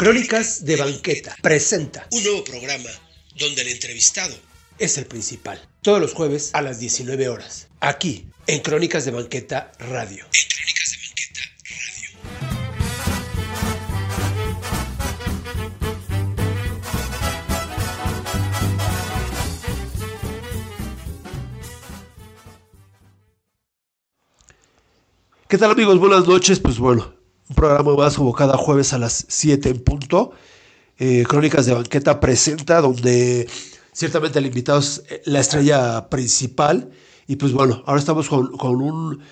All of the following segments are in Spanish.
Crónicas de Banqueta presenta un nuevo programa donde el entrevistado es el principal. Todos los jueves a las 19 horas. Aquí, en Crónicas de Banqueta Radio. En Crónicas de Banqueta Radio. ¿Qué tal amigos? Buenas noches. Pues bueno, un programa más como cada jueves a las 7 en punto. Eh, Crónicas de Banqueta presenta, donde ciertamente el invitado es eh, la estrella principal. Y pues bueno, ahora estamos con, con un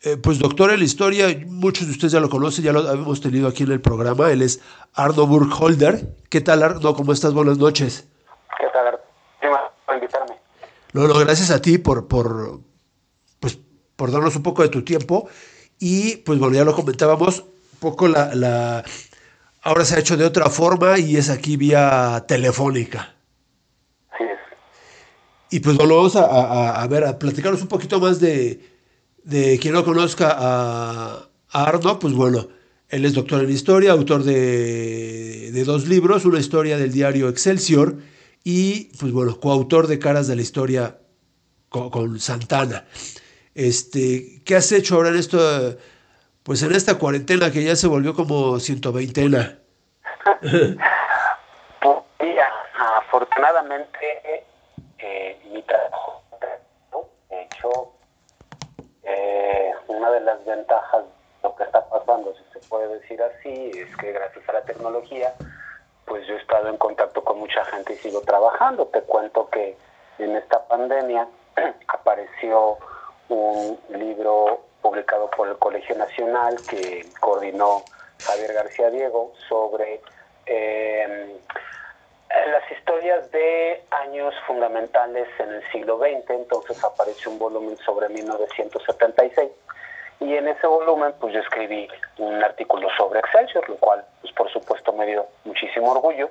eh, pues doctor en la historia. Muchos de ustedes ya lo conocen, ya lo hemos tenido aquí en el programa. Él es Arno Burkholder. ¿Qué tal, Arno? ¿Cómo estás? Buenas noches. ¿Qué tal, Arno? Gracias por invitarme. No, no, gracias a ti por, por, pues, por darnos un poco de tu tiempo. Y pues bueno, ya lo comentábamos, poco la, la, ahora se ha hecho de otra forma y es aquí vía telefónica. Y pues bueno, vamos a, a, a ver, a platicarnos un poquito más de, de quien no conozca a, a, Arno, pues bueno, él es doctor en historia, autor de, de dos libros, una historia del diario Excelsior y pues bueno, coautor de Caras de la Historia con, con Santana. Este, ¿Qué has hecho ahora en esto, pues en esta cuarentena que ya se volvió como 120ena? pues, afortunadamente eh, mi trabajo, de hecho, eh, una de las ventajas de lo que está pasando, si se puede decir así, es que gracias a la tecnología, pues yo he estado en contacto con mucha gente y sigo trabajando. Te cuento que en esta pandemia apareció un libro publicado por el Colegio Nacional que coordinó Javier García Diego sobre eh, las historias de años fundamentales en el siglo XX, entonces apareció un volumen sobre 1976 y en ese volumen pues yo escribí un artículo sobre Excelsior, lo cual pues por supuesto me dio muchísimo orgullo.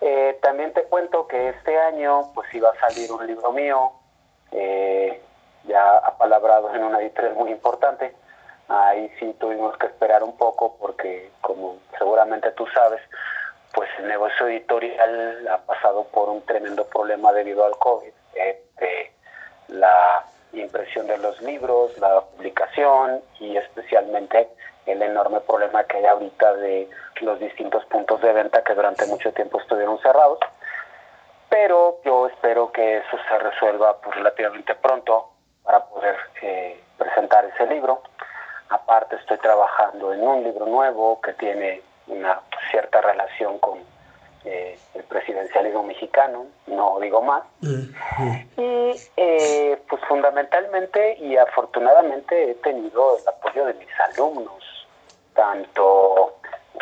Eh, también te cuento que este año pues iba a salir un libro mío, eh, ya apalabrado en una editorial muy importante. Ahí sí tuvimos que esperar un poco porque, como seguramente tú sabes, pues el negocio editorial ha pasado por un tremendo problema debido al COVID. Eh, la impresión de los libros, la publicación y especialmente el enorme problema que hay ahorita de los distintos puntos de venta que durante mucho tiempo estuvieron cerrados. Pero yo espero que eso se resuelva pues, relativamente pronto para poder eh, presentar ese libro. Aparte estoy trabajando en un libro nuevo que tiene una cierta relación con eh, el presidencialismo mexicano, no digo más. -huh. Y eh, pues fundamentalmente y afortunadamente he tenido el apoyo de mis alumnos, tanto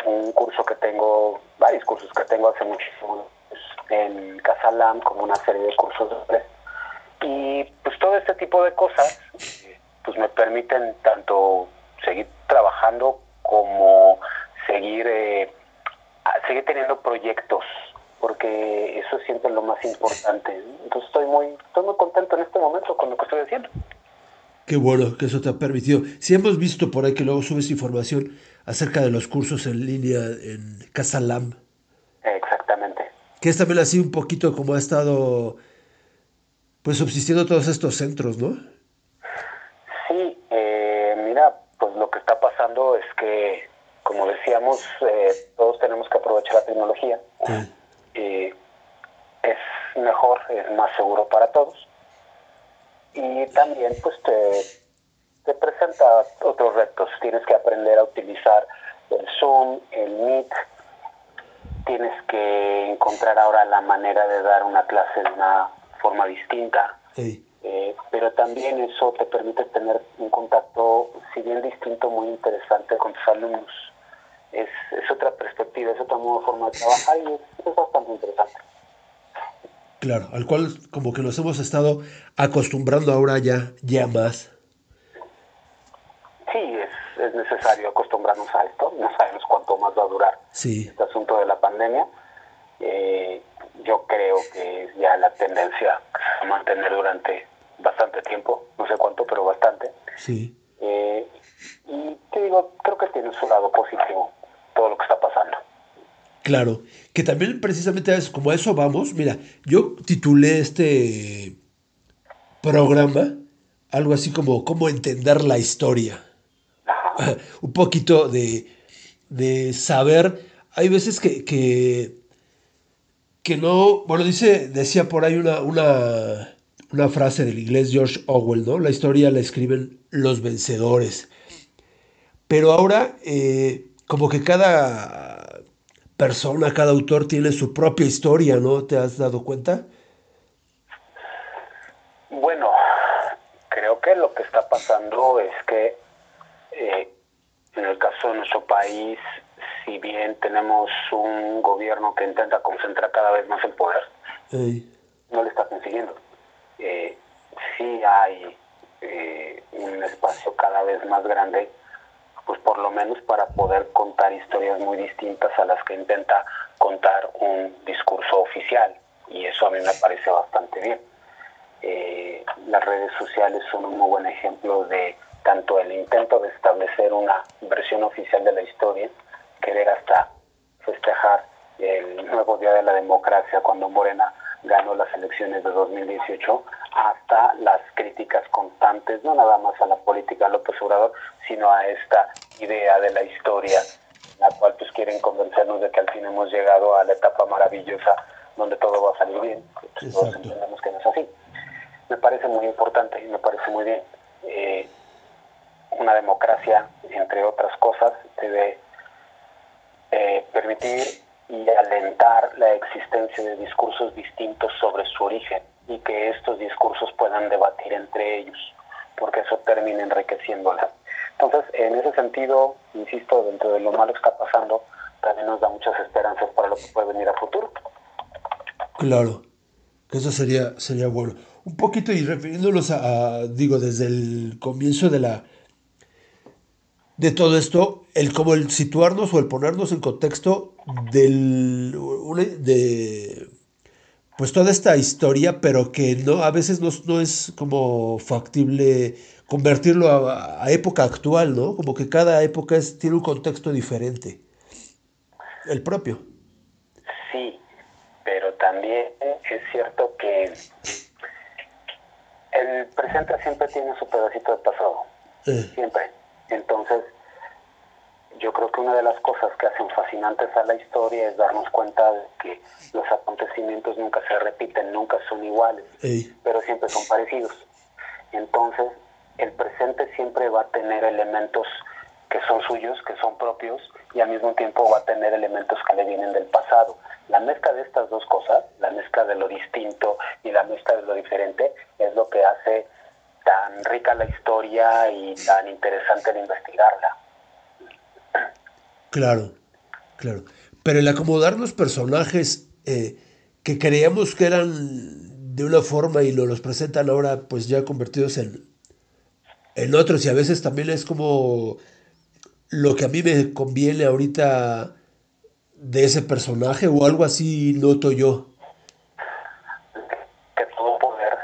un curso que tengo, varios cursos que tengo hace muchísimo en Casalam, como una serie de cursos de y pues todo este tipo de cosas pues me permiten tanto seguir trabajando como seguir eh, seguir teniendo proyectos porque eso es siempre lo más importante. Entonces estoy muy estoy muy contento en este momento con lo que estoy haciendo. Qué bueno que eso te ha permitido. Si hemos visto por ahí que luego subes información acerca de los cursos en línea en Casalam exactamente. Que es también así un poquito como ha estado pues subsistiendo todos estos centros, ¿no? Sí, eh, mira, pues lo que está pasando es que, como decíamos, eh, todos tenemos que aprovechar la tecnología. Sí. Eh, es mejor, es más seguro para todos. Y también, pues, te, te presenta otros retos. Tienes que aprender a utilizar el Zoom, el Meet. Tienes que encontrar ahora la manera de dar una clase de una forma distinta. Sí. Eh, pero también eso te permite tener un contacto, si bien distinto, muy interesante con tus alumnos. Es, es otra perspectiva, es otra nueva forma de trabajar y es, es, bastante interesante. Claro, al cual como que nos hemos estado acostumbrando ahora ya, ya más. Sí, es, es necesario acostumbrarnos a esto, no sabemos cuánto más va a durar sí. este asunto de la pandemia. Eh, yo creo que es ya la tendencia a mantener durante bastante tiempo, no sé cuánto, pero bastante. Sí. Eh, y te digo, creo que tiene su lado positivo todo lo que está pasando. Claro, que también precisamente es como a eso vamos. Mira, yo titulé este programa algo así como cómo entender la historia. Un poquito de, de saber, hay veces que, que, que, no, bueno, dice, decía por ahí una, una, una frase del inglés George Orwell, ¿no? La historia la escriben los vencedores. Pero ahora, eh, como que cada persona, cada autor tiene su propia historia, ¿no? ¿Te has dado cuenta? Bueno, creo que lo que está pasando es que eh, en el caso de nuestro país, si bien tenemos un gobierno que intenta concentrar cada vez más el poder, Ey, no le está consiguiendo. Eh, sí hay eh, un espacio cada vez más grande, pues por lo menos para poder contar historias muy distintas a las que intenta contar un discurso oficial. Y eso a mí me parece bastante bien. Eh, las redes sociales son un muy buen ejemplo de tanto el intento de establecer una versión oficial de la historia, querer hasta festejar el nuevo Día de la Democracia cuando Morena ganó las elecciones de 2018, hasta las críticas constantes, no nada más a la política de López Obrador, sino a esta idea de la historia, la cual pues quieren convencernos de que al fin hemos llegado a la etapa maravillosa donde todo va a salir bien. Pues, todos entendemos que no es así. Me parece muy importante y me parece muy bien. Eh, una democracia, entre otras cosas, debe eh, permitir y alentar la existencia de discursos distintos sobre su origen y que estos discursos puedan debatir entre ellos, porque eso termina enriqueciéndola. Entonces, en ese sentido, insisto, dentro de lo malo que está pasando, también nos da muchas esperanzas para lo que puede venir a futuro. Claro, que eso sería, sería bueno. Un poquito y refiriéndonos a, a, digo, desde el comienzo de la de todo esto, el como el situarnos o el ponernos en contexto del de pues toda esta historia, pero que no a veces no, no es como factible convertirlo a, a época actual, ¿no? Como que cada época es, tiene un contexto diferente. El propio. Sí, pero también es cierto que el presente siempre tiene su pedacito de pasado, Eh, siempre. Entonces, yo creo que una de las cosas que hacen fascinantes a la historia es darnos cuenta de que los acontecimientos nunca se repiten, nunca son iguales, ey, pero siempre son parecidos. Entonces, el presente siempre va a tener elementos que son suyos, que son propios, y al mismo tiempo va a tener elementos que le vienen del pasado. La mezcla de estas dos cosas, la mezcla de lo distinto y la mezcla de lo diferente, es lo que hace tan rica la historia y tan interesante el investigarla. Claro, claro. Pero el acomodar los personajes eh, que creíamos que eran de una forma y nos los presentan ahora pues ya convertidos en, en otros y a veces también es como lo que a mí me conviene ahorita de ese personaje o algo así noto yo. Que todo poder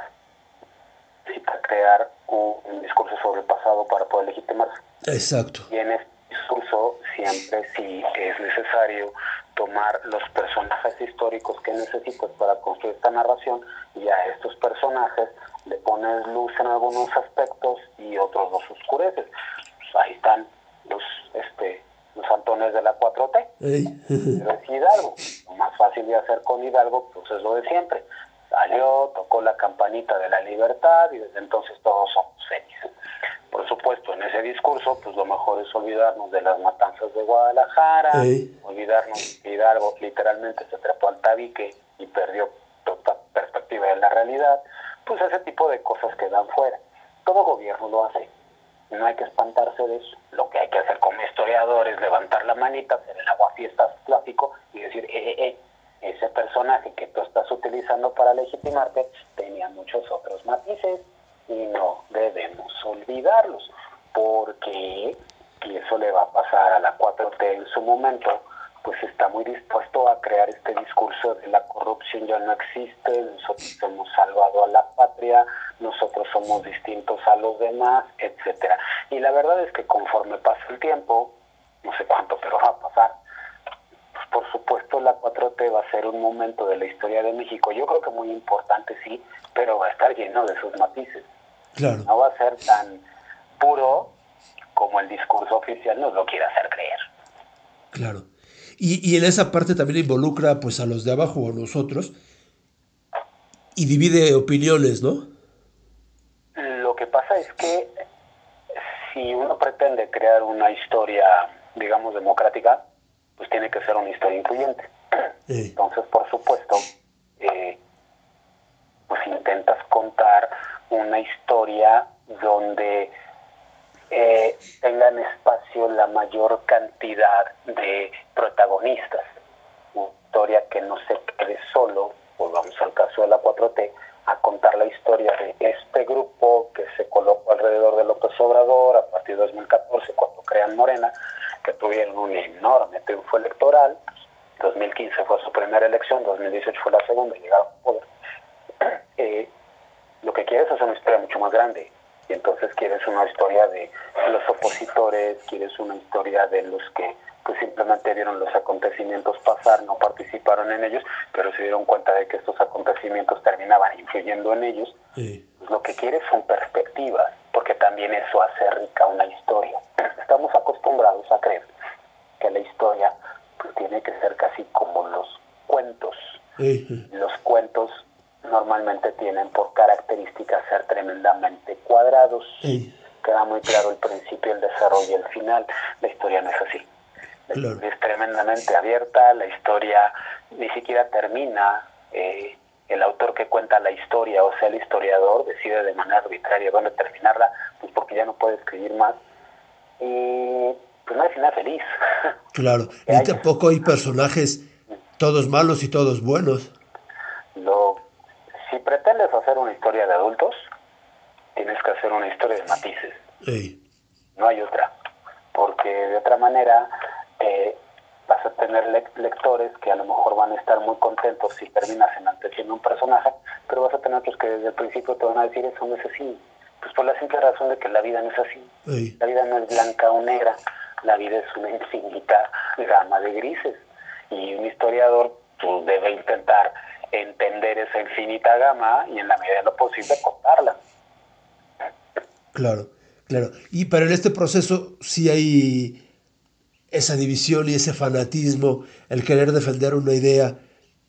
necesita crear un, un discurso sobre el pasado para poder legitimarse. Exacto. Y en este discurso siempre sí es necesario tomar los personajes históricos que necesitas para construir esta narración y a estos personajes le pones luz en algunos aspectos y otros los oscureces. Pues ahí están los este los Antones de la 4T. Ey, Pero es Hidalgo. Lo más fácil de hacer con Hidalgo pues es lo de siempre. Salió, tocó la campanita de la libertad y desde entonces todos somos felices. Por supuesto, en ese discurso, pues lo mejor es olvidarnos de las matanzas de Guadalajara, Ey. olvidarnos que Hidalgo literalmente se trepó al tabique y perdió toda perspectiva de la realidad. Pues ese tipo de cosas quedan fuera. Todo gobierno lo hace. No hay que espantarse de eso. Lo que hay que hacer como historiador es levantar la manita, hacer el aguafiestas clásico y decir, eh, eh, eh, ese personaje que tú estás utilizando para legitimarte tenía muchos otros matices y no debemos olvidarlos, porque, y eso le va a pasar a la 4T en su momento, pues está muy dispuesto a crear este discurso de la corrupción ya no existe, nosotros hemos salvado a la patria, nosotros somos distintos a los demás, etcétera. Y la verdad es que conforme pasa el tiempo, no sé cuánto, pero va a pasar, pues por supuesto ser un momento de la historia de México, yo creo que muy importante sí, pero va a estar lleno de sus matices. Claro. No va a ser tan puro como el discurso oficial nos lo quiere hacer creer. Claro. Y, y en esa parte también involucra pues a los de abajo o a nosotros y divide opiniones, ¿no? Lo que pasa es que si uno pretende crear una historia, digamos, democrática, pues tiene que ser una historia incluyente. Entonces, por supuesto, eh, pues intentas contar una historia donde eh, tengan espacio la mayor cantidad de protagonistas. Una historia que no se quede solo, volvamos al caso de la 4T, a contar la historia de este grupo que se colocó alrededor de López Obrador a partir de 2014, cuando crean Morena, que tuvieron un enorme triunfo electoral. 2015 fue su primera elección, 2018 fue la segunda llegaron al poder. Eh, lo que quieres es una historia mucho más grande. Y entonces quieres una historia de los opositores, quieres una historia de los que pues simplemente vieron los acontecimientos pasar, no participaron en ellos, pero se dieron cuenta de que estos acontecimientos terminaban influyendo en ellos. Pues lo que quieres son perspectivas, porque también eso hace rica una historia. Estamos acostumbrados a creer que la historia pues, tiene que ser casi como los cuentos. Los cuentos normalmente tienen por característica ser tremendamente cuadrados. Queda muy claro el principio, el desarrollo y el final. La historia no es así. La Claro. Es tremendamente abierta, la historia ni siquiera termina. eh, el autor que cuenta la historia, o sea, el historiador, decide de manera arbitraria dónde terminarla, pues porque ya no puede escribir más. Y pues no hay final feliz. claro. Y tampoco hay personajes todos malos y todos buenos. Lo, si pretendes hacer una historia de adultos, tienes que hacer una historia de matices. No hay otra, porque de otra manera eh, vas a tener lec- lectores que a lo mejor van a estar muy contentos si terminas enalteciendo un personaje, pero vas a tener otros que desde el principio te van a decir eso no es así, pues por la simple razón de que la vida no es así, la vida no es blanca o negra, la vida es una infinita gama de grises. Y un historiador pues, debe intentar entender esa infinita gama y en la medida de lo posible contarla. Claro, claro. Y pero en este proceso sí hay esa división y ese fanatismo, el querer defender una idea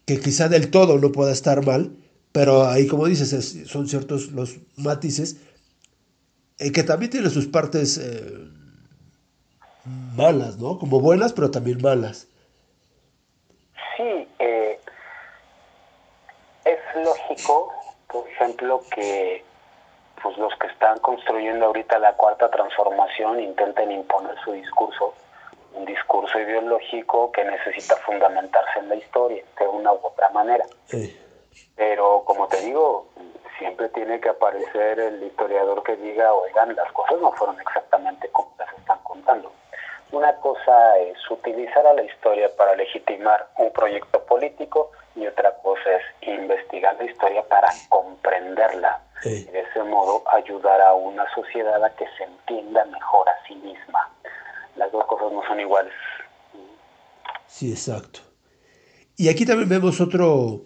que quizá del todo no pueda estar mal, pero ahí como dices, es- son ciertos los matices, eh, que también tienen sus partes eh, malas, ¿no? Como buenas, pero también malas. Sí, eh, es lógico, por ejemplo, que pues los que están construyendo ahorita la cuarta transformación intenten imponer su discurso, un discurso ideológico que necesita fundamentarse en la historia de una u otra manera. Eh, Pero como te digo, siempre tiene que aparecer el historiador que diga, oigan, las cosas no fueron exactamente como las están contando. Una cosa es utilizar a la historia para legitimar un proyecto político y otra cosa es investigar la historia para comprenderla y de ese modo ayudar a una sociedad a que se entienda mejor a sí misma. Las dos cosas no son iguales. sí, exacto. Y aquí también vemos otro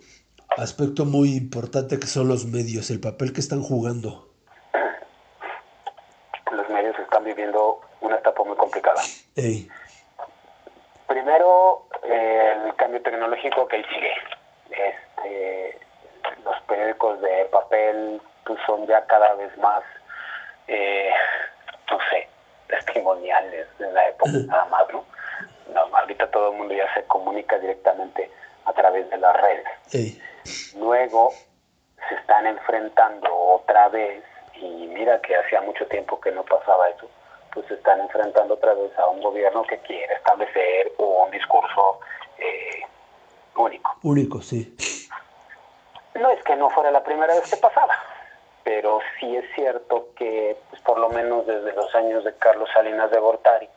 aspecto muy importante que son los medios, el papel que están jugando. Los medios están viviendo una etapa muy complicada. Primero, eh, el cambio tecnológico que ahí sigue. Este, los periódicos de papel pues, son ya cada vez más, eh, no sé, testimoniales de la época nada más, ¿no? No, ahorita todo el mundo ya se comunica directamente a través de las redes. Luego se están enfrentando otra vez, y mira que hacía mucho tiempo que no pasaba eso, pues se están enfrentando otra vez a un gobierno que quiere establecer un discurso eh, único. único, sí. No es que no fuera la primera vez que pasaba, pero sí es cierto que pues, por lo menos desde los años de Carlos Salinas de Gortari,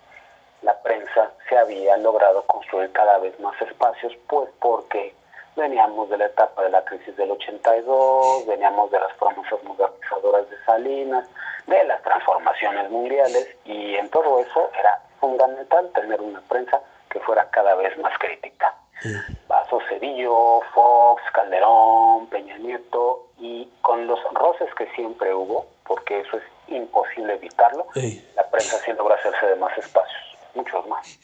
la prensa se había logrado construir cada vez más espacios, pues porque veníamos de la etapa de la crisis del 82, veníamos de las promesas modernizadoras de Salinas, de las transformaciones mundiales, y en todo eso era fundamental tener una prensa que fuera cada vez más crítica. Va, pasó Cedillo, Fox, Calderón, Peña Nieto, y con los roces que siempre hubo, porque eso es imposible evitarlo, la prensa sí logra hacerse de más espacios, muchos más.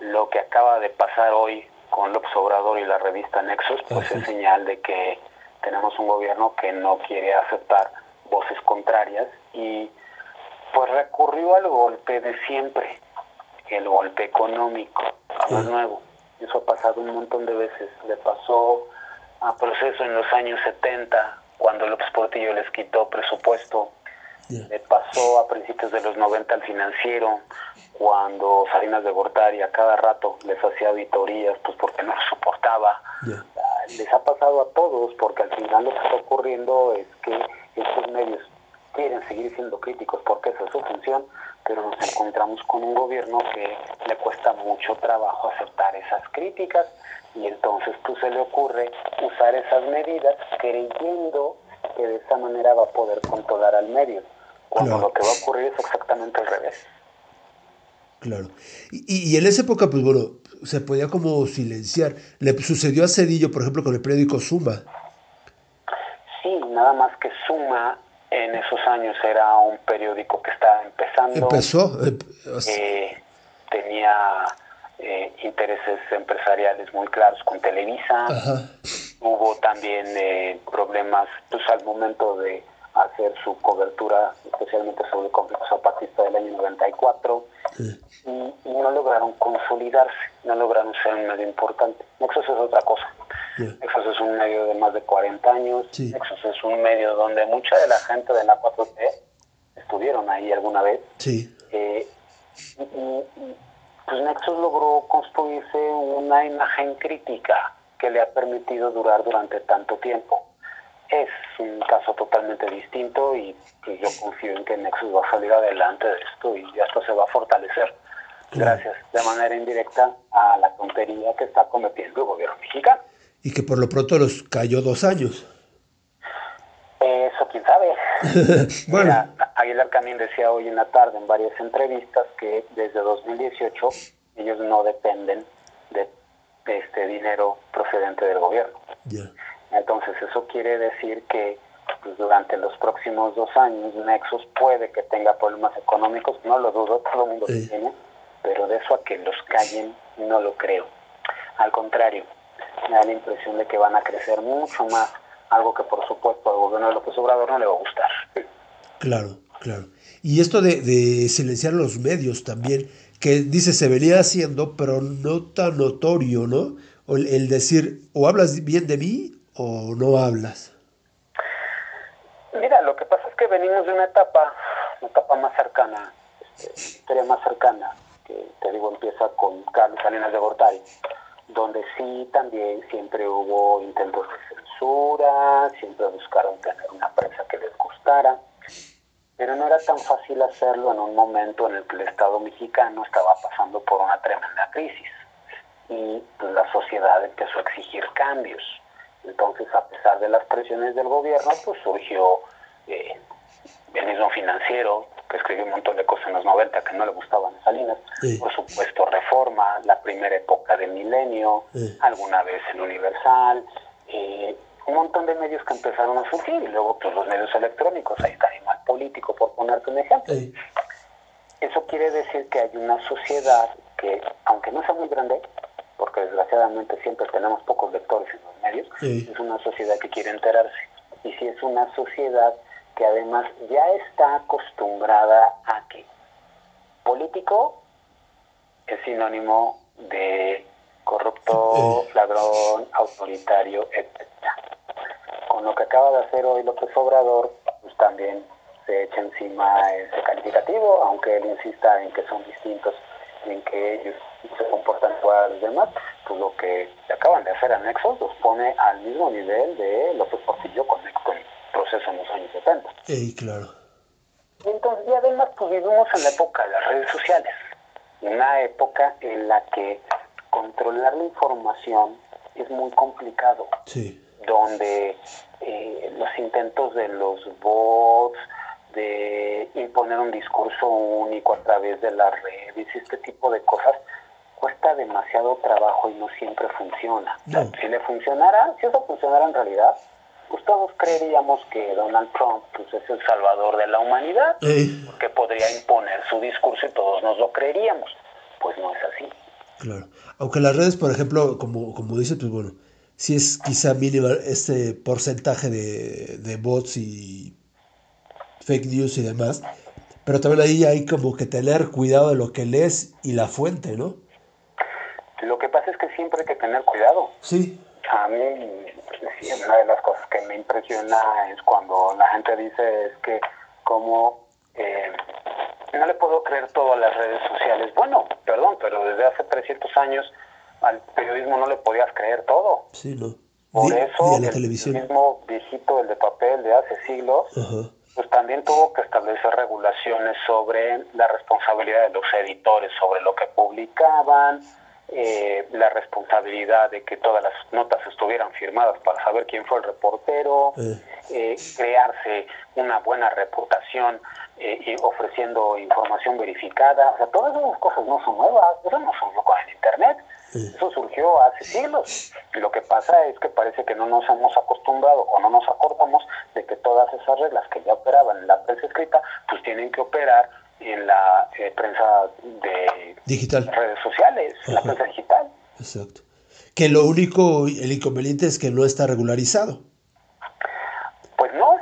Lo que acaba de pasar hoy con López Obrador y la revista Nexos, pues Ajá. es señal de que tenemos un gobierno que no quiere aceptar voces contrarias y pues recurrió al golpe de siempre, el golpe económico, es Sí. nuevo. Eso ha pasado un montón de veces. Le pasó a proceso en los años 70, cuando López Portillo les quitó presupuesto. Le pasó a principios de los 90 al financiero, cuando Salinas de Gortari a cada rato les hacía auditorías, pues porque no lo soportaba. Ah, Les ha pasado a todos, porque al final lo que está ocurriendo es que estos medios quieren seguir siendo críticos porque esa es su función, pero nos encontramos con un gobierno que le cuesta mucho trabajo aceptar esas críticas y entonces pues se le ocurre usar esas medidas creyendo que de esa manera va a poder controlar al medio, cuando Claro. lo que va a ocurrir es exactamente al revés. Claro. Y, y- y en esa época, pues bueno, se podía como silenciar. Le sucedió a Cedillo, por ejemplo, con el periódico Suma. Sí, nada más que Suma en esos años era un periódico que estaba empezando. Empezó. sea, eh, tenía eh, intereses empresariales muy claros con Televisa. Ajá. Hubo también eh, problemas pues, al momento de hacer su cobertura, especialmente sobre el conflicto zapatista del año 94, eh, y, y no lograron consolidarse, no lograron ser un medio importante. Nexos es otra cosa. Ya. Nexos es un medio de más de 40 años. Sí. Nexos es un medio donde mucha de la gente de la 4T estuvieron ahí alguna vez. Sí. Eh, y, y- y, pues Nexus logró construirse una imagen crítica que le ha permitido durar durante tanto tiempo. Es un caso totalmente distinto y pues, yo confío en que Nexus va a salir adelante de esto y esto se va a fortalecer gracias de manera indirecta a la tontería que está cometiendo el gobierno mexicano. Y que por lo pronto los cayó dos años. Eso quién sabe. Bueno. Mira, Aguilar Camín decía hoy en la tarde en varias entrevistas que desde 2018 ellos no dependen de, de este dinero procedente del gobierno. Ya. Entonces eso quiere decir que pues, durante los próximos dos años Nexus puede que tenga problemas económicos, no lo dudo, todo el mundo Sí. lo tiene, pero de eso a que los callen no lo creo. Al contrario, me da la impresión de que van a crecer mucho más, algo que por supuesto al gobierno de López Obrador no le va a gustar. Claro, claro. Y esto de, de silenciar los medios también, que dice se venía haciendo, pero no tan notorio, ¿no? El, el decir, o hablas bien de mí o no hablas. Mira, lo que pasa es que venimos de una etapa, una etapa más cercana, este, historia más cercana, que te digo empieza con Carlos Salinas de Gortari, donde sí también siempre hubo intentos de censura, siempre buscaron tener una prensa que les gustara, pero no era tan fácil hacerlo en un momento en el que el Estado mexicano estaba pasando por una tremenda crisis y la sociedad empezó a exigir cambios. Entonces, a pesar de las presiones del gobierno, pues surgió eh, el mismo financiero, que escribió un montón de cosas en los 90 que no le gustaban a Salinas, Sí. por supuesto Reforma, la primera época de Milenio, Sí. alguna vez el Universal, eh, un montón de medios que empezaron a surgir, y luego pues los medios electrónicos, ahí está Animal Político, por ponerte un ejemplo. Eso quiere decir que hay una sociedad que, aunque no sea muy grande, porque desgraciadamente siempre tenemos pocos lectores en los medios, es una sociedad que quiere enterarse. Y si es una sociedad que además ya está acostumbrada a que político es sinónimo de corrupto, ladrón, autoritario, etc. Con lo que acaba de hacer hoy López Obrador, pues también se echa encima ese calificativo, aunque él insista en que son distintos, en que ellos se comportan igual a los demás, pues lo que acaban de hacer a Nexos los pone al mismo nivel de López Portillo con, con proceso en los años 70. ey, claro. Y entonces, y además, pues vivimos en la época de las redes sociales, una época en la que controlar la información es muy complicado, Sí. donde eh, los intentos de los bots, de imponer un discurso único a través de las redes y este tipo de cosas, cuesta demasiado trabajo y no siempre funciona. No. si le funcionara, si eso funcionara en realidad, pues todos creeríamos que Donald Trump pues, es el salvador de la humanidad, Eh, que podría imponer su discurso y todos nos lo creeríamos. Pues no es así. claro. Aunque las redes, por ejemplo, como, como dice, pues bueno, sí es quizá mínimo este porcentaje de, de bots y fake news y demás, pero también ahí hay como que tener cuidado de lo que lees y la fuente, ¿no? Lo que pasa es que siempre hay que tener cuidado. Sí, A mí, una de las cosas que me impresiona es cuando la gente dice es que como eh, no le puedo creer todo a las redes sociales. Bueno, perdón, pero desde hace 300 años al periodismo no le podías creer todo. sí, ¿no? Por eso la el televisión. periodismo viejito, el de papel de hace siglos, Ajá. pues también tuvo que establecer regulaciones sobre la responsabilidad de los editores, sobre lo que publicaban, eh, la responsabilidad de que todas las notas estuvieran firmadas para saber quién fue el reportero, Eh. crearse una buena reputación eh, y ofreciendo información verificada. O sea, todas esas cosas no son nuevas, eso no surgió con el Internet. Eso surgió hace siglos. Y lo que pasa es que parece que no nos hemos acostumbrado o no nos acordamos de que todas esas reglas que ya operaban en la prensa escrita, pues tienen que operar en la eh, prensa de Digital. redes sociales, en la Ajá. prensa digital. Exacto. Que lo único, el inconveniente es que no está regularizado. Pues no,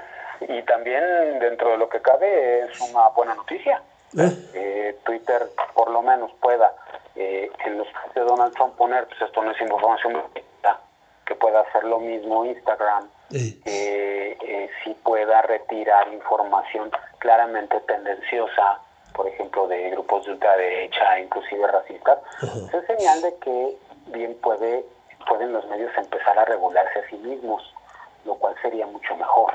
y también dentro de lo que cabe es una buena noticia. ¿Eh? Eh, Twitter por lo menos pueda eh, en los tweets de Donald Trump poner, pues esto no es información que pueda hacer lo mismo Instagram, Eh. que eh, sí pueda retirar información claramente tendenciosa, por ejemplo, de grupos de ultraderecha, inclusive racistas, pues es señal de que bien puede pueden los medios empezar a regularse a sí mismos, lo cual sería mucho mejor.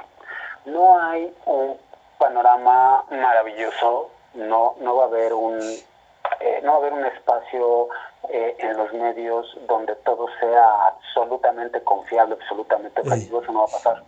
No hay un panorama maravilloso, no no va a haber un eh, no va a haber un espacio eh, en los medios donde todo sea absolutamente confiable, absolutamente objetivo, eso no va a pasar,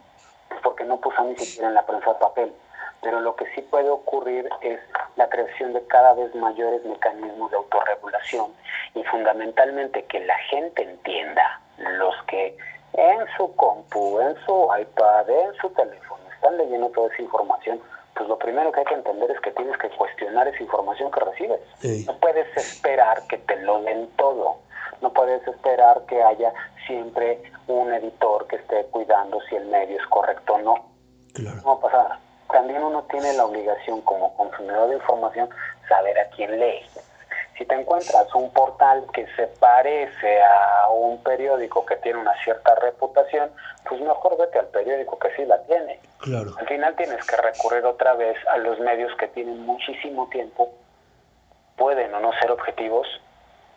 porque no puso ni siquiera en la prensa papel. Pero lo que sí puede ocurrir es la creación de cada vez mayores mecanismos de autorregulación y fundamentalmente que la gente entienda, los que en su compu, en su iPad, en su teléfono están leyendo toda esa información, pues lo primero que hay que entender es que tienes que cuestionar esa información que recibes. No puedes esperar que te lo den todo. No puedes esperar que haya siempre un editor que esté cuidando si el medio es correcto o no. Claro. No va a pasar. También uno tiene la obligación como consumidor de información saber a quién lee. Si te encuentras un portal que se parece a un periódico que tiene una cierta reputación, pues mejor vete al periódico que sí la tiene. Claro. Al final tienes que recurrir otra vez a los medios que tienen muchísimo tiempo, pueden o no ser objetivos,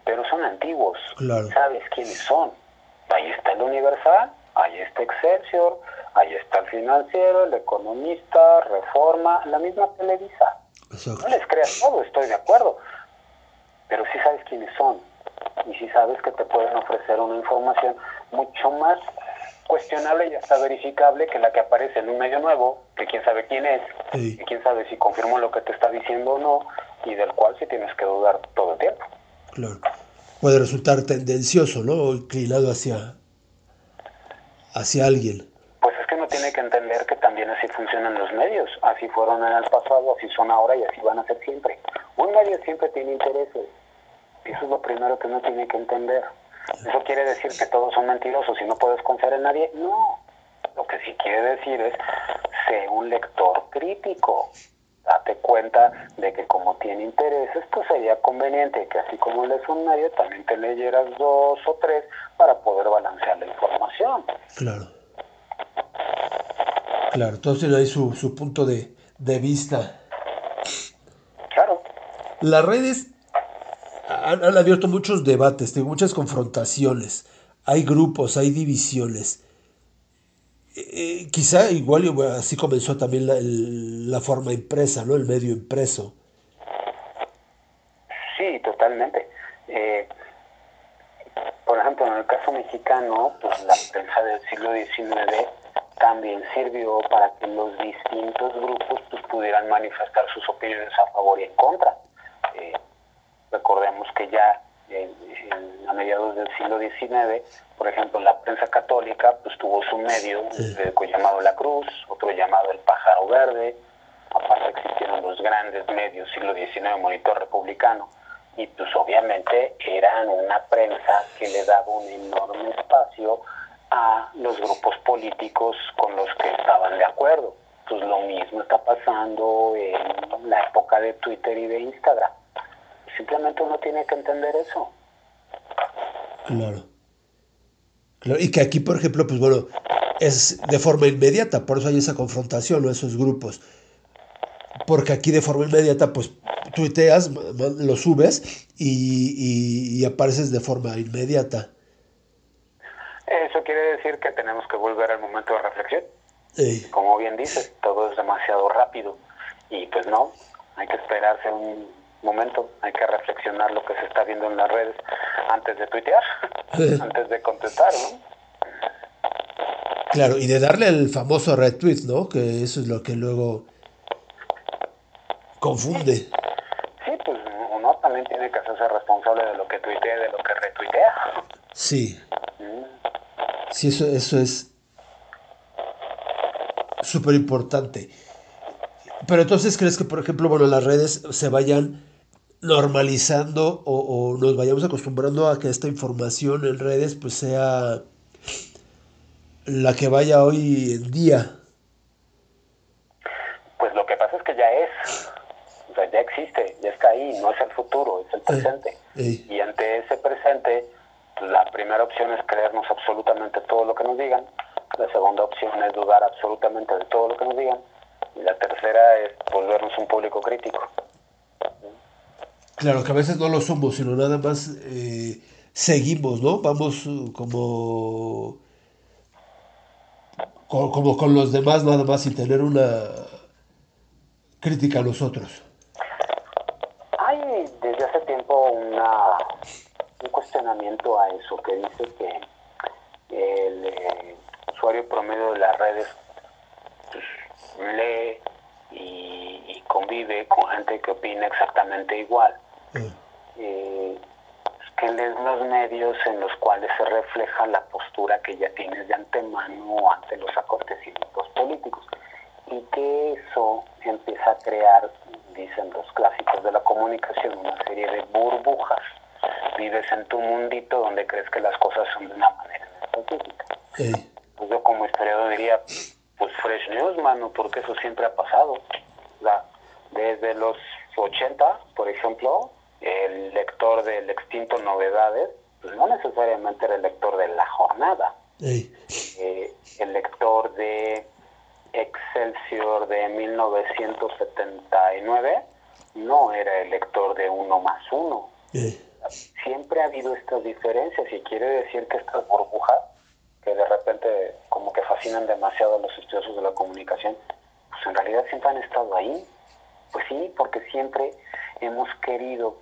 pero son antiguos. Claro. Sabes quiénes son. Ahí está el Universal, ahí está Excelsior, ahí está el Financiero, el Economista, Reforma, la misma Televisa. Exacto. No les creas todo, estoy de acuerdo, pero sí sabes quiénes son y sí sabes que te pueden ofrecer una información mucho más cuestionable y hasta verificable que la que aparece en un medio nuevo, que quién sabe quién es, Sí. y quién sabe si confirmó lo que te está diciendo o no, y del cual sí tienes que dudar todo el tiempo. Claro. Puede resultar tendencioso, ¿no? O inclinado hacia, hacia alguien. Pues es que uno tiene que entender que también así funcionan los medios, así fueron en el pasado, así son ahora y así van a ser siempre. Un medio siempre tiene intereses, eso es lo primero que uno tiene que entender. ¿Eso quiere decir que todos son mentirosos y no puedes confiar en nadie? No. Lo que sí quiere decir es, sé un lector crítico. Date cuenta de que como tiene intereses, pues sería conveniente que así como lees un medio, también te leyeras dos o tres para poder balancear la información. Claro. Claro, entonces hay su, su punto de, de vista. Claro. Las redes han, han abierto muchos debates, muchas confrontaciones. Hay grupos, hay divisiones. Eh, eh, quizá igual así comenzó también la, el- la forma impresa, ¿no? El medio impreso. Sí, totalmente. Eh, por ejemplo, en el caso mexicano, pues la prensa del siglo XIX también sirvió para que los distintos grupos pues, pudieran manifestar sus opiniones a favor y en contra. Eh, recordemos que ya en- en- a mediados del siglo XIX, por ejemplo, la prensa católica pues tuvo su medio Sí. llamado La Cruz, otro llamado El Pájaro Verde, aparte existieron los grandes medios siglo XIX, Monitor Republicano, y pues obviamente eran una prensa que le daba un enorme espacio a los grupos políticos con los que estaban de acuerdo. Pues lo mismo está pasando en la época de Twitter y de Instagram. Simplemente uno tiene que entender eso. Claro. Claro, Y que aquí, por ejemplo, pues bueno, es de forma inmediata, por eso hay esa confrontación, ¿no? Esos grupos. Porque aquí de forma inmediata, pues tuiteas, lo subes y- y apareces de forma inmediata. Eso quiere decir que tenemos que volver al momento de reflexión. Ey, Como bien dices, todo es demasiado rápido. Y pues no, hay que esperarse un momento, hay que reflexionar lo que se está viendo en las redes antes de tuitear, antes de contestar, ¿no? claro, y de darle el famoso retweet, ¿no? Que eso es lo que luego confunde. Sí, pues uno también tiene que hacerse responsable de lo que tuitea y de lo que retuitea. Sí. Sí, eso, eso es súper importante. Pero entonces, ¿crees que, por ejemplo, bueno, las redes se vayan normalizando o, o nos vayamos acostumbrando a que esta información en redes pues sea la que vaya hoy en día? Pues lo que pasa es que ya es, o sea, ya existe, ya está ahí, no es el futuro, es el presente. Ey, Y ante ese presente, la primera opción es creernos absolutamente todo lo que nos digan, la segunda opción es dudar absolutamente de todo lo que nos digan, y la tercera es volvernos un público crítico. Claro, que a veces no lo somos, sino nada más eh, seguimos, ¿no? Vamos uh, como, co- como con los demás nada más sin tener una crítica a nosotros. Hay desde hace tiempo una, un cuestionamiento a eso que dice que el eh, usuario promedio de las redes pues, lee y, y convive con gente que opina exactamente igual. Eh, Eh, que lees los medios en los cuales se refleja la postura que ya tienes de antemano ante los acontecimientos políticos y que eso empieza a crear, dicen los clásicos de la comunicación, una serie de burbujas. Vives en tu mundito donde crees que las cosas son de una manera específica. Pues yo como historiador diría, pues fresh news, mano, porque eso siempre ha pasado. Desde los 80, por ejemplo, el lector del extinto Novedades, pues no necesariamente era el lector de La Jornada. eh, Eh, el lector de Excelsior de 1979 no era el lector de Uno más Uno eh, siempre ha habido estas diferencias y quiere decir que estas burbujas que de repente como que fascinan demasiado a los estudiosos de la comunicación, pues en realidad siempre han estado ahí. Pues sí, porque siempre hemos querido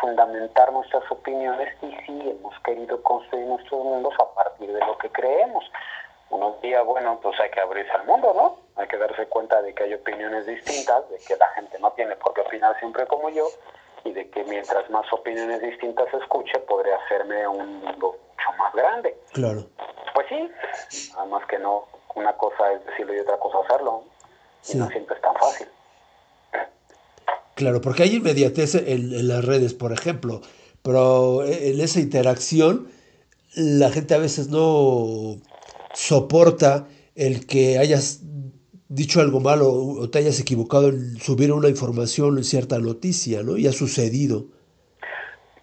fundamentar nuestras opiniones y sí hemos querido construir nuestros mundos a partir de lo que creemos. Unos días, bueno, pues hay que abrirse al mundo, ¿no? Hay que darse cuenta de que hay opiniones distintas, de que la gente no tiene por qué opinar siempre como yo y de que mientras más opiniones distintas escuche, podré hacerme un mundo mucho más grande. claro. Pues sí, nada más que no, una cosa es decirlo y otra cosa hacerlo. Y no siempre es tan fácil. Claro, porque hay inmediatez en, en las redes, por ejemplo, pero en esa interacción la gente a veces no soporta el que hayas dicho algo malo o te hayas equivocado en subir una información en cierta noticia, ¿no? Y ha sucedido.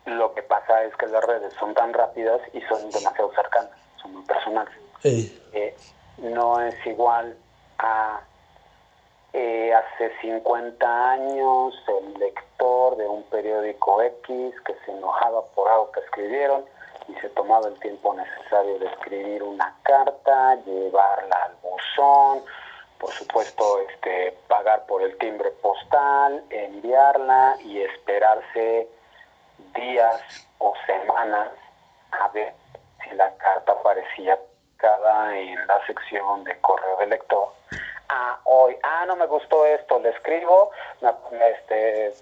Lo que pasa es que las redes son tan rápidas y son demasiado cercanas, son muy personales. Eh, Eh, no es igual a eh, hace 50 años el lector de un periódico X que se enojaba por algo que escribieron y se tomaba el tiempo necesario de escribir una carta, llevarla al buzón, por supuesto este, pagar por el timbre postal, enviarla y esperarse días o semanas a ver si la carta aparecía cada en la sección de correo del lector. Ah, hoy, ah, no me gustó esto, le escribo, este,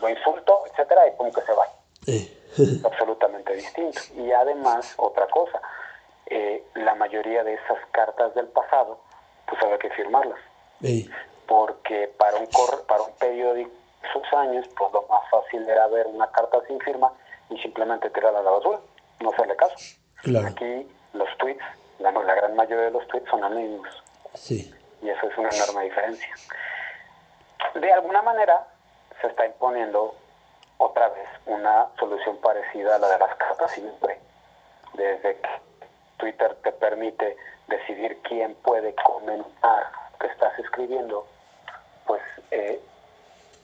lo insulto, etcétera, y pum, que se va. Es absolutamente distinto. Y además, otra cosa, eh, la mayoría de esas cartas del pasado, pues había que firmarlas. Porque para un, cor- para un periódico de esos años, pues lo más fácil era ver una carta sin firma y simplemente tirarla a la basura. No hacerle caso. claro, Aquí los tweets, la, la gran mayoría de los tweets son anónimos. sí, y eso es una enorme diferencia. De alguna manera se está imponiendo otra vez una solución parecida a la de las cartas siempre. Desde que Twitter te permite decidir quién puede comentar lo que estás escribiendo, pues eh,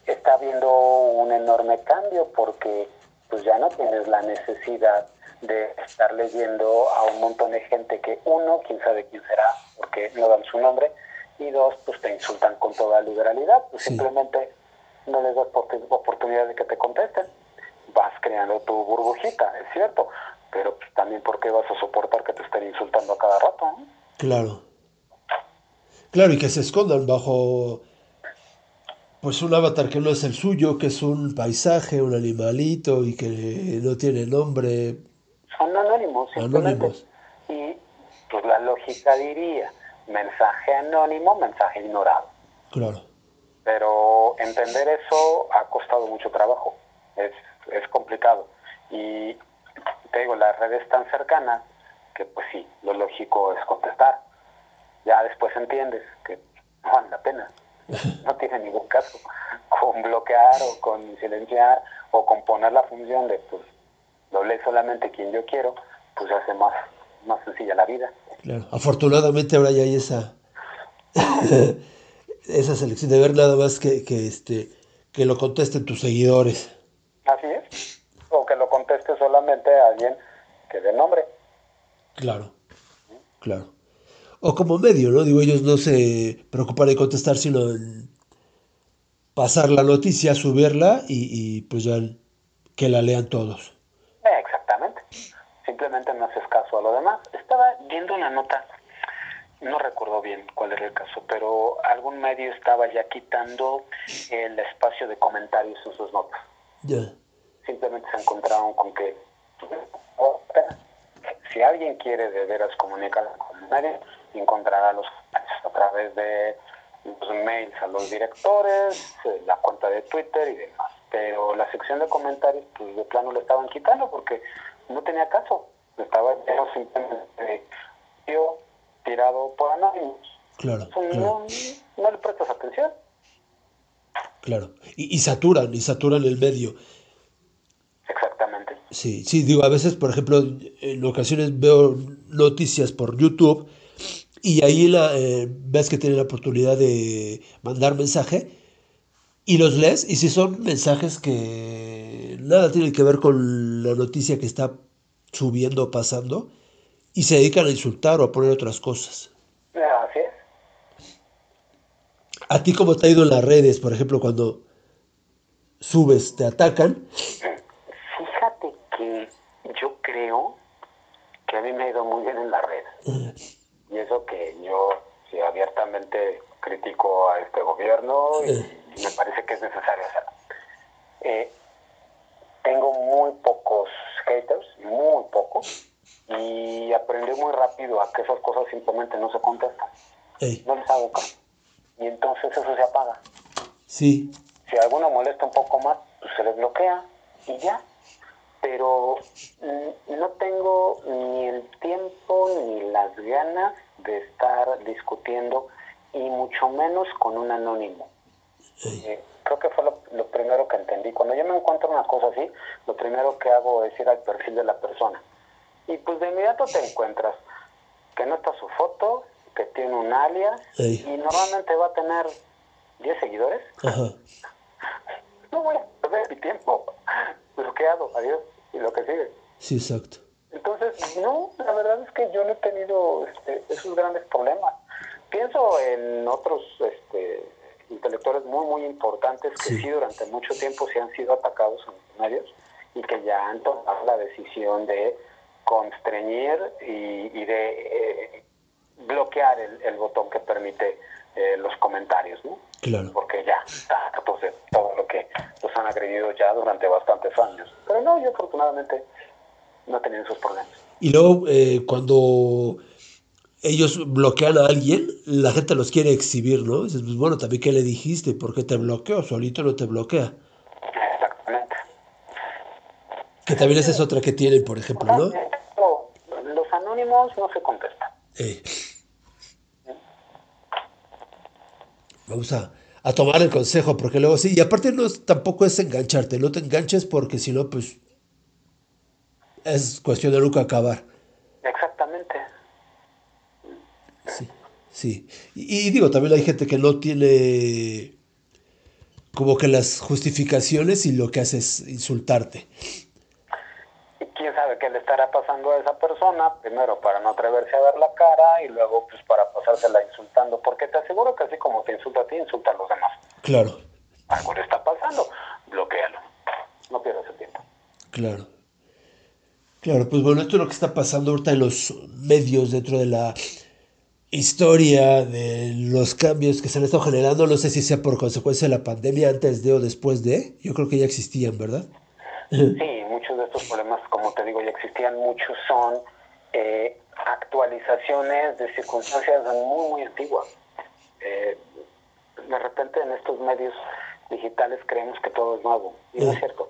está habiendo un enorme cambio porque pues ya no tienes la necesidad de estar leyendo a un montón de gente que uno, quién sabe quién será, porque no dan su nombre, y dos, pues te insultan con toda liberalidad, pues Sí. simplemente no les das opor- oportunidad de que te contesten. Vas creando tu burbujita, es cierto, pero pues, también por qué vas a soportar que te estén insultando a cada rato, ¿no? claro. Claro, y que se escondan bajo pues un avatar que no es el suyo, que es un paisaje, un animalito y que no tiene nombre. Son anónimos. Anónimos. Y pues la lógica diría, mensaje anónimo, mensaje ignorado. Claro, Pero entender eso ha costado mucho trabajo, es, es complicado. Y te digo, las redes tan cercanas que pues sí, lo lógico es contestar. Ya después entiendes que no vale la pena, no tiene ningún caso. Con bloquear o con silenciar o con poner la función de pues lo lee solamente quien yo quiero, pues hace más, más sencilla la vida. claro. Afortunadamente ahora ya hay esa esa selección de ver nada más que, que este que lo contesten tus seguidores. Así es. Que lo conteste solamente a alguien que dé nombre. Claro, claro. O como medio, ¿no? Digo, ellos no se preocupan en contestar, sino en pasar la noticia, subirla y, y, pues ya que la lean todos. Exactamente. Simplemente no haces caso a lo demás. Estaba viendo una nota, no recuerdo bien cuál era el caso, pero algún medio estaba ya quitando el espacio de comentarios en sus notas. Ya, Simplemente se encontraron con que si alguien quiere de veras comunicar con nadie, encontrará los comentarios a través de los mails a los directores, eh, la cuenta de Twitter y demás. Pero la sección de comentarios, pues de plano le estaban quitando porque no tenía caso. Estaba simplemente yo tirado por anónimos. claro, claro, no, no le prestas atención. claro. Y, y saturan, y saturan el medio. Sí, sí, digo, a veces, por ejemplo, en ocasiones veo noticias por YouTube y ahí la, eh, ves que tienen la oportunidad de mandar mensaje y los lees y si son mensajes que nada tienen que ver con la noticia que está subiendo o pasando y se dedican a insultar o a poner otras cosas. Así es. ¿A ti cómo te ha ido en las redes, por ejemplo, cuando subes, te atacan? Fíjate que yo creo que a mí me ha ido muy bien en la red. Y eso que yo sí, abiertamente critico a este gobierno y, y me parece que es necesario hacerlo. Eh, tengo muy pocos haters, muy pocos, y aprendí muy rápido a que esas cosas simplemente no se contestan. Ey, No les hago caso. Y entonces eso se apaga. sí, Si alguno molesta un poco más, pues se les bloquea y ya. Pero mm, no tengo ni el tiempo ni las ganas de estar discutiendo y mucho menos con un anónimo. Eh, creo que fue lo, lo primero que entendí. Cuando yo me encuentro una cosa así, lo primero que hago es ir al perfil de la persona. Y pues de inmediato te encuentras que no está su foto, que tiene un alias y normalmente va a tener 10 seguidores. ajá, No voy a perder mi tiempo. Bloqueado, adiós. Y lo que sigue. sí, exacto. Entonces, no, la verdad es que yo no he tenido este, esos grandes problemas. Pienso en otros este, intelectuales muy, muy importantes que Sí. sí. durante mucho tiempo sí han sido atacados en los medios y que ya han tomado la decisión de constreñir y, y de eh, bloquear el, el botón que permite eh, los comentarios, ¿no? Claro. Porque ya hartos de todo lo que los han agredido ya durante bastantes años. Pero no, yo afortunadamente no he tenido esos problemas. Y luego, eh, cuando ellos bloquean a alguien, la gente los quiere exhibir, ¿no? Dices, pues bueno, también qué le dijiste, ¿por qué te bloqueó? Solito no te bloquea. Exactamente. Que también esa es otra que tienen, por ejemplo, ¿no? Los anónimos no se contestan. Eh. Vamos a, a tomar el consejo, porque luego sí, y aparte no es- tampoco es engancharte, no te enganches porque si no, pues es cuestión de nunca acabar. Exactamente. Sí, sí. Y, y digo, también hay gente que no tiene como que las justificaciones y lo que hace es insultarte. Qué le estará pasando a esa persona, primero para no atreverse a ver la cara y luego pues para pasársela insultando, porque te aseguro que así como te insulta a ti, insulta a los demás. Claro, Algo le está pasando, bloquealo. No pierdas el tiempo. claro. Claro, pues bueno, esto es lo que está pasando ahorita en los medios dentro de la historia, de los cambios que se han estado generando. No sé si sea por consecuencia de la pandemia, antes de o después de. Yo creo que ya existían, ¿verdad? Sí, estos problemas, como te digo, ya existían, muchos son eh, actualizaciones de circunstancias muy, muy antiguas. Eh, de repente en estos medios digitales creemos que todo es nuevo, y no es cierto.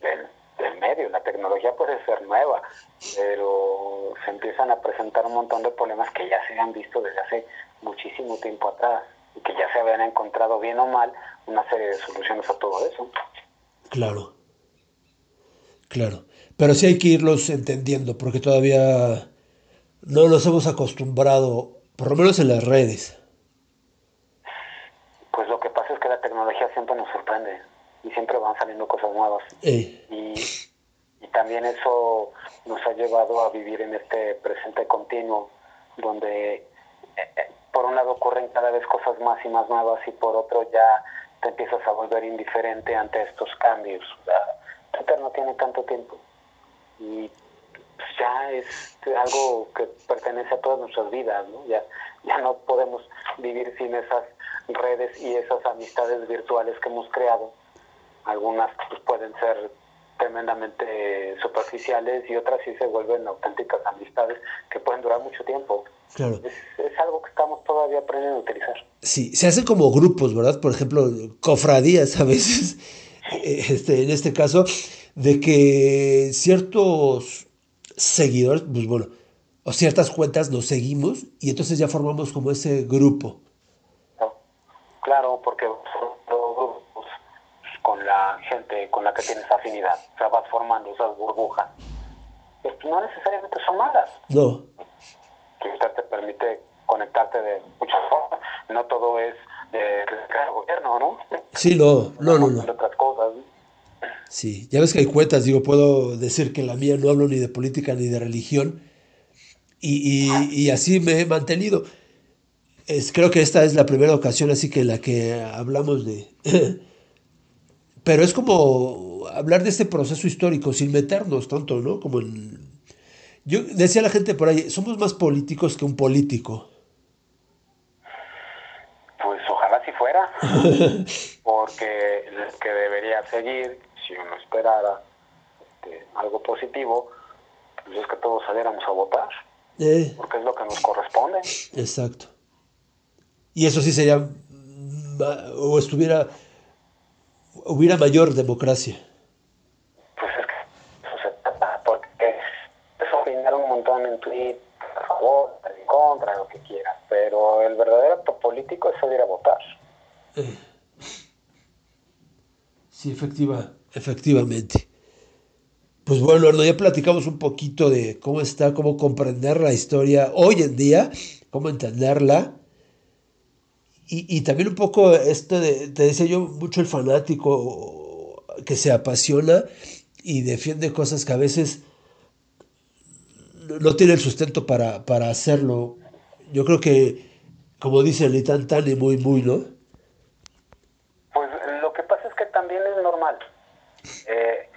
El, el medio, la tecnología puede ser nueva, pero se empiezan a presentar un montón de problemas que ya se han visto desde hace muchísimo tiempo atrás y que ya se habían encontrado bien o mal una serie de soluciones a todo eso. Claro. Claro. Pero sí hay que irlos entendiendo, porque todavía no nos hemos acostumbrado, por lo menos en las redes. Pues lo que pasa es que la tecnología siempre nos sorprende y siempre van saliendo cosas nuevas. Eh, Y, y también eso nos ha llevado a vivir en este presente continuo, donde eh, eh, por un lado ocurren cada vez cosas más y más nuevas y por otro ya te empiezas a volver indiferente ante estos cambios. O sea, Twitter no tiene tanto tiempo y pues, ya es algo que pertenece a todas nuestras vidas, ¿no? Ya, ya no podemos vivir sin esas redes y esas amistades virtuales que hemos creado. Algunas pues, pueden ser tremendamente superficiales y otras sí se vuelven auténticas amistades que pueden durar mucho tiempo. claro. Es, es algo que estamos todavía aprendiendo a utilizar. Sí, se hacen como grupos, ¿verdad? Por ejemplo, cofradías a veces, este, en este caso, de que ciertos seguidores, pues bueno, o ciertas cuentas nos seguimos y entonces ya formamos como ese grupo. Claro, porque son todos grupos con la gente con la que tienes afinidad. O sea, vas formando esas burbujas. Pues, no necesariamente son malas. No, Twitter te permite conectarte de muchas formas. No todo es de criticar al gobierno, ¿no? sí, no, no, no, de. ¿no? Sí, ya ves que hay cuentas, digo, puedo decir que la mía no hablo ni de política ni de religión y, y- y así me he mantenido. Es, creo que esta es la primera ocasión así que en la que hablamos de... Pero es como hablar de este proceso histórico sin meternos tanto, ¿no? Como en... Yo decía la gente por ahí, somos más políticos que un político. Pues ojalá si fuera, porque lo que debería seguir, si uno esperara este, algo positivo, pues es que todos saliéramos a votar, Eh, porque es lo que nos corresponde. exacto. Y eso sí sería, ma- o estuviera, hubiera mayor democracia. Pues es que eso se trata, porque es opinar un montón en Twitter, a favor, en contra, lo que quieras, pero el verdadero acto político es salir a votar. Sí, efectiva, efectivamente. Pues bueno, ya platicamos un poquito de cómo está, cómo comprender la historia hoy en día, cómo entenderla. Y, y también un poco esto de, te decía yo, mucho el fanático que se apasiona y defiende cosas que a veces no, tiene el sustento para, para hacerlo. Yo creo que, como dice ni tan tan y muy muy, ¿no? Pues lo que pasa es que también es normal. Eh,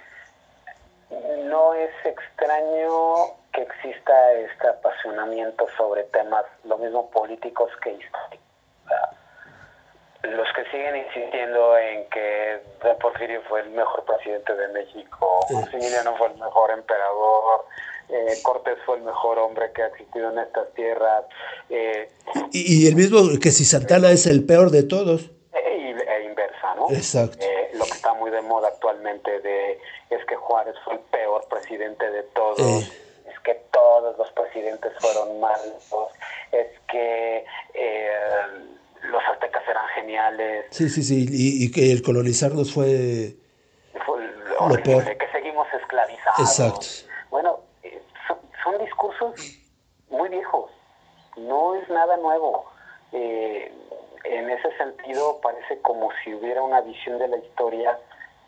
no es extraño que exista este apasionamiento sobre temas, lo mismo políticos que históricos. Los que siguen insistiendo en que Don Porfirio fue el mejor presidente de México, Maximiliano fue el mejor emperador, eh, Cortés fue el mejor hombre que ha existido en estas tierras. Eh, y, y el mismo que si Santana es el peor de todos. e, e inversa, ¿no? Exacto. Eh, lo que está muy de moda actualmente de es que Juárez fue el peor presidente de todos, Eh. es que todos los presidentes fueron malos, es que eh, los aztecas eran geniales, Sí, sí, sí. Y, y que el colonizarnos fue. fue Lo peor. que seguimos esclavizados. Exacto. Bueno, eh, son, son discursos muy viejos, no es nada nuevo. Eh, en ese sentido parece como si hubiera una visión de la historia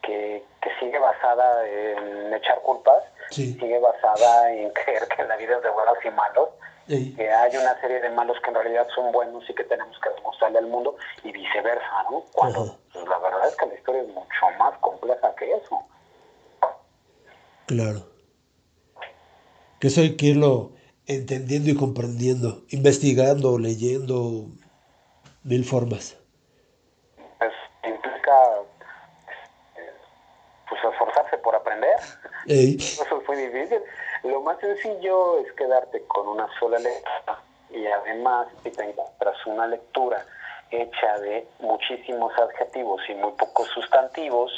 que, que sigue basada en echar culpas, Sí. sigue basada en creer que la vida es de buenos y malos, que hay una serie de malos que en realidad son buenos y que tenemos que demostrarle al mundo y viceversa, ¿no? Cuando Ajá. pues, la verdad es que la historia es mucho más compleja que eso. Claro. Que eso hay que irlo entendiendo y comprendiendo, investigando, leyendo, mil formas. pues implica eh, pues esforzarse por aprender. Ey. Eso es muy difícil. Lo más sencillo es quedarte con una sola lectura y además si te encuentras una lectura hecha de muchísimos adjetivos y muy pocos sustantivos,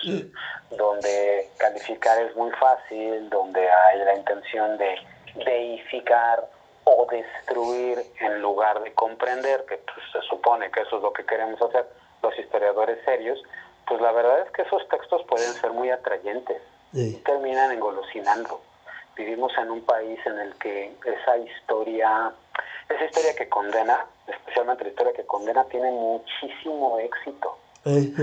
donde calificar es muy fácil, donde hay la intención de deificar o destruir en lugar de comprender, que pues, se supone que eso es lo que queremos hacer los historiadores serios, pues la verdad es que esos textos pueden ser muy atrayentes Terminan engolosinando. Vivimos en un país en el que esa historia, esa historia que condena, especialmente la historia que condena, tiene muchísimo éxito. Ey.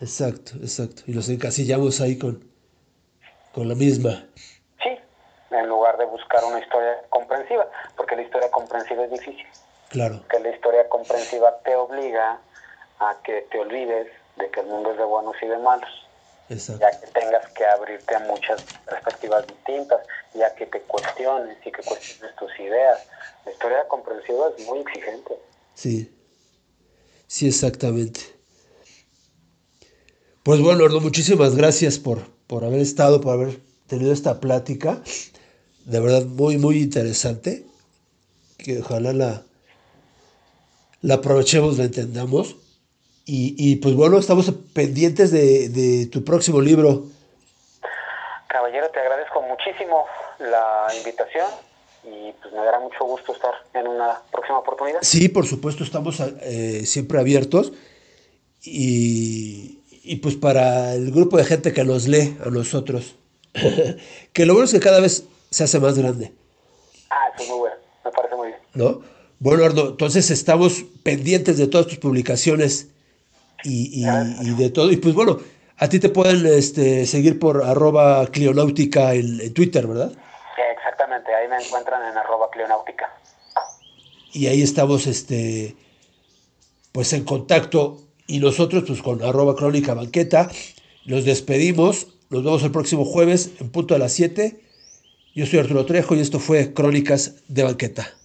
Exacto, exacto. Y los encasillamos ahí con, con la misma. Sí, en lugar de buscar una historia comprensiva, porque la historia comprensiva es difícil. Claro. Que la historia comprensiva te obliga a que te olvides de que el mundo es de buenos y de malos. Exacto. ya que tengas que abrirte a muchas perspectivas distintas, ya que te cuestiones y que cuestiones tus ideas. La historia comprensiva es muy exigente. Sí. Sí, exactamente. Pues bueno, Arno, muchísimas gracias por, por haber estado, por haber tenido esta plática. De verdad, muy, muy interesante. Que ojalá la, la aprovechemos, la entendamos. Y, y, pues bueno, estamos pendientes de, de tu próximo libro. Caballero, te agradezco muchísimo la invitación y pues me dará mucho gusto estar en una próxima oportunidad. Sí, por supuesto, estamos eh, siempre abiertos. Y, y pues para el grupo de gente que nos lee a nosotros, que lo bueno es que cada vez se hace más grande. Ah, eso es muy bueno, me parece muy bien. ¿No? Bueno, Ardo, entonces estamos pendientes de todas tus publicaciones y, y, y de todo. Y pues bueno, a ti te pueden este, seguir por arroba clionáutica en, en, Twitter, ¿verdad? Sí, exactamente, ahí me encuentran en arroba clionáutica. Y ahí estamos este, pues en contacto y nosotros pues con arroba crónica banqueta. Nos despedimos, nos vemos el próximo jueves en punto a las 7. Yo soy Arturo Trejo y esto fue Crónicas de Banqueta.